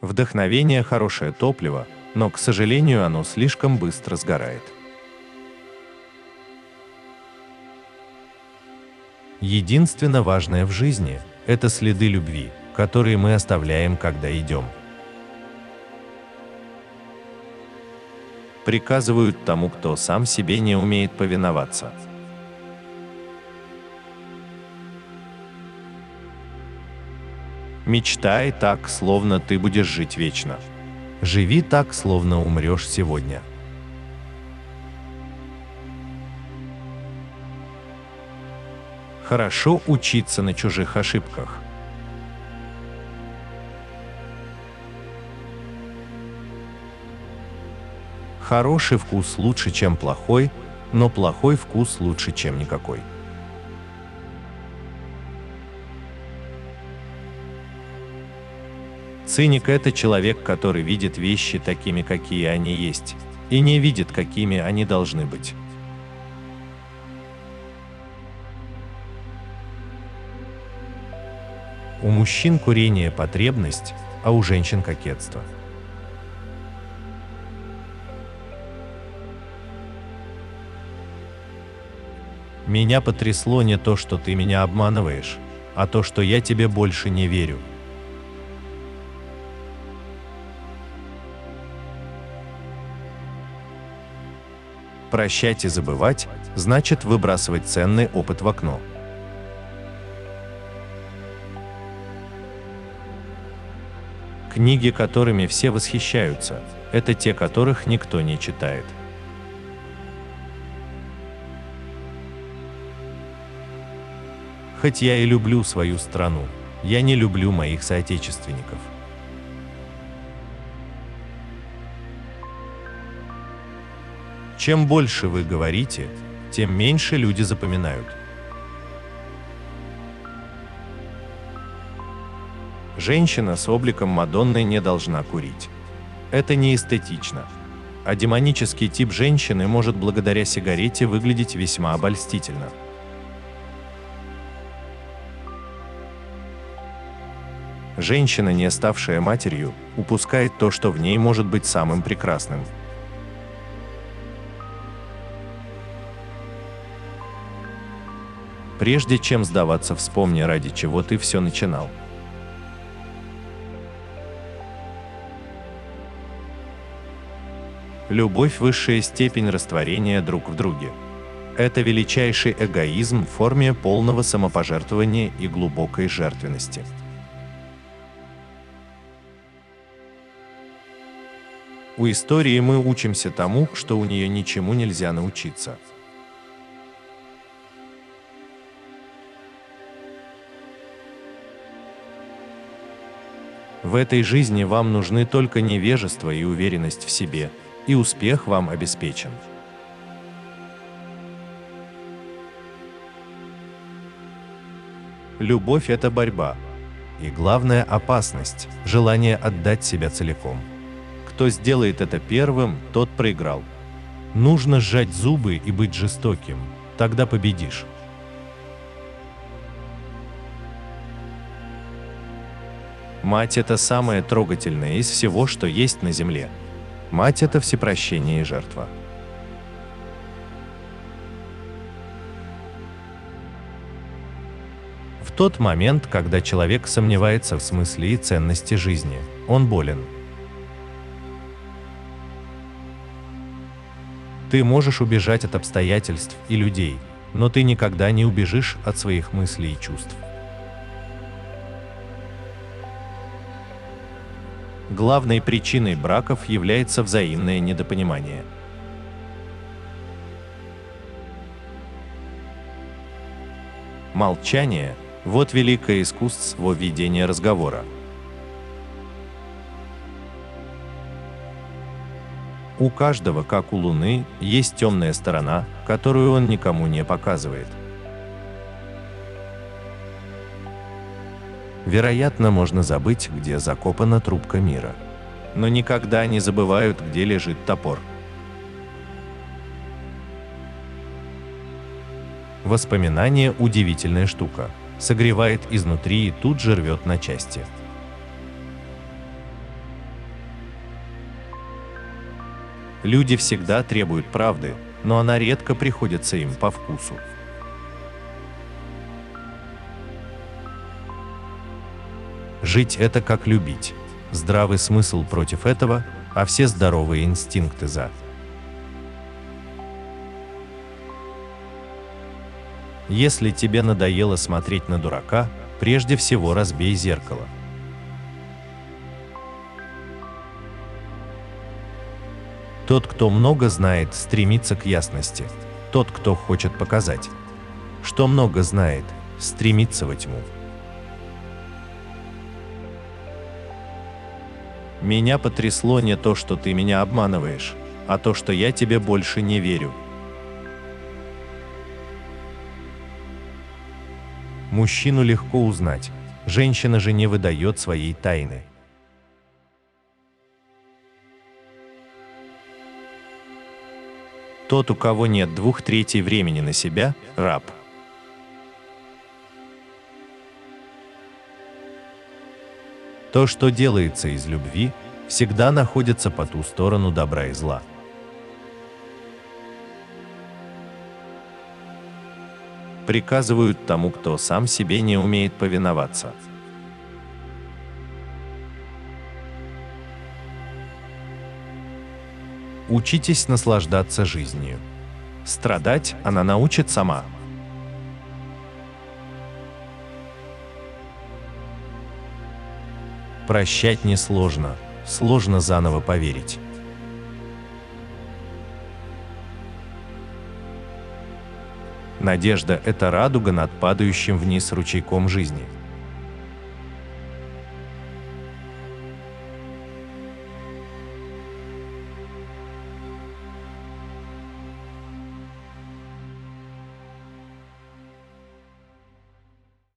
Вдохновение – хорошее топливо, но, к сожалению, оно слишком быстро сгорает. Единственно важное в жизни – это следы любви, которые мы оставляем, когда идем. Приказывают тому, кто сам себе не умеет повиноваться. Мечтай так, словно ты будешь жить вечно. Живи так, словно умрешь сегодня. Хорошо учиться на чужих ошибках. Хороший вкус лучше, чем плохой, но плохой вкус лучше, чем никакой. Циник – это человек, который видит вещи такими, какие они есть, и не видит, какими они должны быть. У мужчин курение – потребность, а у женщин – кокетство. Меня потрясло не то, что ты меня обманываешь, а то, что я тебе больше не верю. Прощать и забывать значит выбрасывать ценный опыт в окно. Книги, которыми все восхищаются, это те, которых никто не читает. Хоть я и люблю свою страну, я не люблю моих соотечественников. Чем больше вы говорите, тем меньше люди запоминают. Женщина с обликом Мадонны не должна курить. Это не эстетично. А демонический тип женщины может благодаря сигарете выглядеть весьма обольстительно. Женщина, не ставшая матерью, упускает то, что в ней может быть самым прекрасным. Прежде чем сдаваться, вспомни, ради чего ты все начинал. Любовь – высшая степень растворения друг в друге. Это величайший эгоизм в форме полного самопожертвования и глубокой жертвенности. У истории мы учимся тому, что у нее ничему нельзя научиться. В этой жизни вам нужны только невежество и уверенность в себе, и успех вам обеспечен. Любовь – это борьба. И главная опасность – желание отдать себя целиком. Кто сделает это первым, тот проиграл. Нужно сжать зубы и быть жестоким, тогда победишь. Мать – это самое трогательное из всего, что есть на земле. Мать – это всепрощение и жертва. В тот момент, когда человек сомневается в смысле и ценности жизни, он болен – Ты можешь убежать от обстоятельств и людей, но ты никогда не убежишь от своих мыслей и чувств. Главной причиной браков является взаимное недопонимание. Молчание – вот великое искусство ведения разговора. У каждого, как у Луны, есть темная сторона, которую он никому не показывает. вероятно, можно забыть, где закопана трубка мира. Но никогда не забывают, где лежит топор. Воспоминание – удивительная штука. Согревает изнутри и тут же рвет на части. Люди всегда требуют правды, но она редко приходится им по вкусу. Жить – это как любить. Здравый смысл против этого, а все здоровые инстинкты за. Если тебе надоело смотреть на дурака, прежде всего разбей зеркало. Тот, кто много знает, стремится к ясности. Тот, кто хочет показать, что много знает, стремится во тьму. Меня потрясло не то, что ты меня обманываешь, а то, что я тебе больше не верю. Мужчину легко узнать, женщина же не выдает своей тайны. Тот, у кого нет двух третей времени на себя, раб. То, что делается из любви, всегда находится по ту сторону добра и зла. Приказывают тому, кто сам себе не умеет повиноваться. Учитесь наслаждаться жизнью. Страдать она научит сама. Прощать несложно, сложно заново поверить. Надежда – это радуга над падающим вниз ручейком жизни –